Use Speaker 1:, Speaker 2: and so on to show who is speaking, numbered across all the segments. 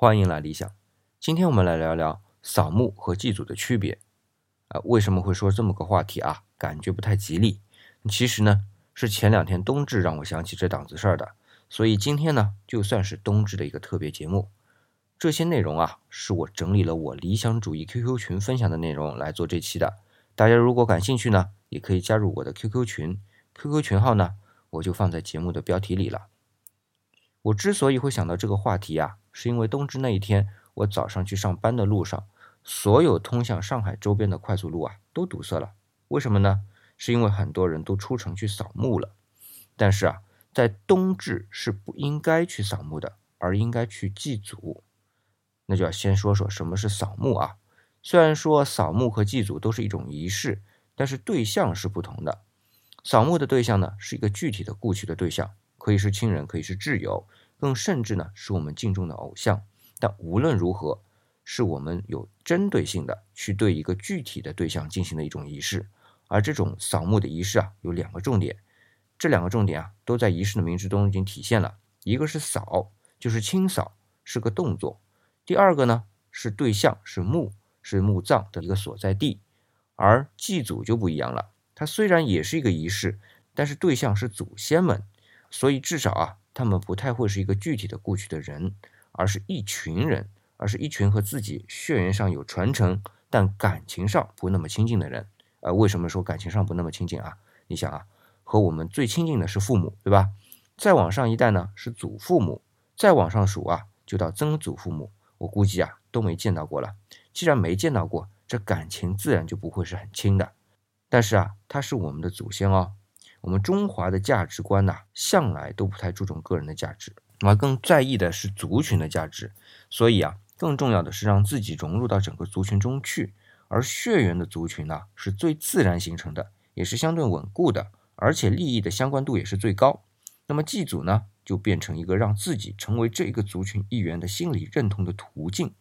Speaker 1: 欢迎来理想。今天我们来聊聊扫墓和祭祖的区别。啊，为什么会说这么个话题啊？感觉不太吉利。其实呢，是前两天冬至让我想起这档子事儿的。所以今天呢，就算是冬至的一个特别节目。这些内容啊，是我整理了我理想主义 QQ 群分享的内容来做这期的。大家如果感兴趣呢，也可以加入我的 QQ 群。QQ 群号呢，我就放在节目的标题里了。我之所以会想到这个话题啊，是因为冬至那一天，我早上去上班的路上，所有通向上海周边的快速路啊都堵塞了。为什么呢？是因为很多人都出城去扫墓了。但是啊。在冬至是不应该去扫墓的，而应该去祭祖。那就要先说说什么是扫墓啊。虽然说扫墓和祭祖都是一种仪式，但是对象是不同的。扫墓的对象呢，是一个具体的故去的对象，可以是亲人，可以是挚友，更甚至呢是我们敬重的偶像。但无论如何，是我们有针对性的去对一个具体的对象进行的一种仪式。而这种扫墓的仪式啊，有两个重点。这两个重点啊，都在仪式的名字中已经体现了。一个是扫，就是清扫，是个动作；第二个呢是对象，是墓，是墓葬的一个所在地。而祭祖就不一样了，它虽然也是一个仪式，但是对象是祖先们，所以至少啊，他们不太会是一个具体的过去的人，而是一群人，而是一群和自己血缘上有传承，但感情上不那么亲近的人。呃，为什么说感情上不那么亲近啊？你想啊。和我们最亲近的是父母，对吧？再往上一代呢是祖父母，再往上数啊就到曾祖父母。我估计啊都没见到过了。既然没见到过，这感情自然就不会是很亲的。但是啊，他是我们的祖先哦。我们中华的价值观呐，向来都不太注重个人的价值，而更在意的是族群的价值。所以啊，更重要的是让自己融入到整个族群中去。而血缘的族群呢，是最自然形成的，也是相对稳固的。而且利益的相关度也是最高，那么祭祖呢，就变成一个让自己成为这个族群一员的心理认同的途径。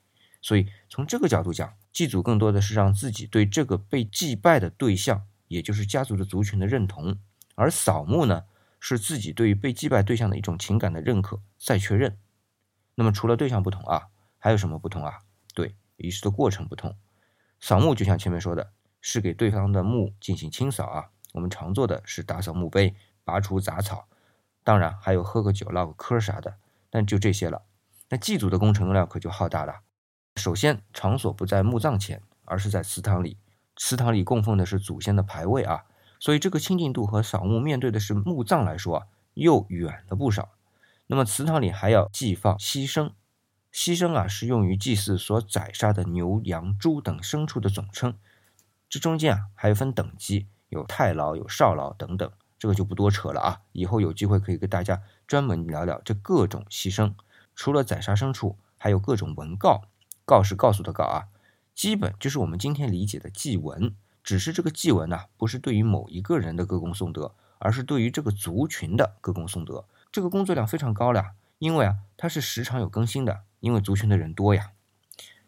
Speaker 1: 所以从这个角度讲，祭祖更多的是让自己对这个被祭拜的对象，也就是家族的族群的认同；而扫墓呢，是自己对于被祭拜对象的一种情感的认可再确认。那么除了对象不同啊，还有什么不同啊？对，仪式的过程不同。扫墓就像前面说的，是给对方的墓进行清扫啊。我们常做的是打扫墓碑、拔除杂草，当然还有喝个酒、唠个嗑啥的，但就这些了。那祭祖的工程量可就浩大了。首先，场所不在墓葬前，而是在祠堂里。祠堂里供奉的是祖先的牌位啊，所以这个亲近度和扫墓面对的是墓葬来说啊，又远了不少。那么祠堂里还要祭放牺牲，牺牲啊是用于祭祀所宰杀的牛、羊、猪等牲畜的总称。这中间啊还有分等级。有太牢、有少牢等等，这个就不多扯了啊。以后有机会可以跟大家专门聊聊这各种牺牲。除了宰杀牲畜，还有各种文告，告是告诉的告啊，基本就是我们今天理解的祭文。只是这个祭文呢，不是对于某一个人的歌功颂德，而是对于这个族群的歌功颂德。这个工作量非常高了，因为啊，它是时常有更新的，因为族群的人多呀。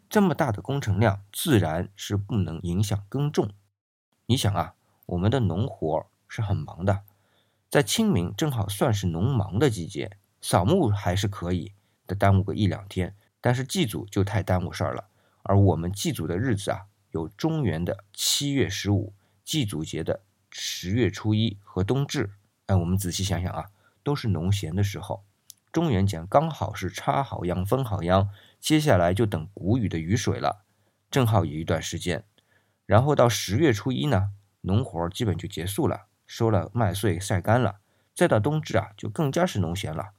Speaker 1: 这么大的工程量，自然是不能影响耕种。你想啊。我们的农活是很忙的，在清明正好算是农忙的季节，扫墓还是可以的，耽误个一两天。但是祭祖就太耽误事儿了。而我们祭祖的日子啊，有中原的七月十五，祭祖节的十月初一和冬至。哎，我们仔细想想啊，都是农闲的时候。中元节刚好是插好秧、分好秧，接下来就等谷雨的雨水了，正好有一段时间。然后到十月初一呢？农活基本就结束了，收了麦穗晒干了，再到冬至啊，就更加是农闲了。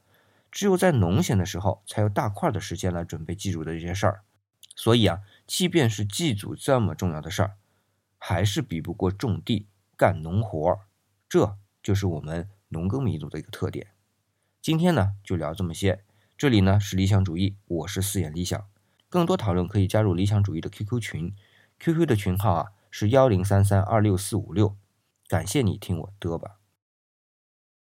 Speaker 1: 只有在农闲的时候，才有大块的时间来准备祭祖的这些事儿。所以啊，即便是祭祖这么重要的事儿，还是比不过种地干农活儿。这就是我们农耕民族的一个特点。今天呢，就聊这么些。这里呢是理想主义，我是四眼理想。更多讨论可以加入理想主义的 QQ 群，QQ 的群号啊。是幺零三三二六四五六，感谢你听我嘚吧。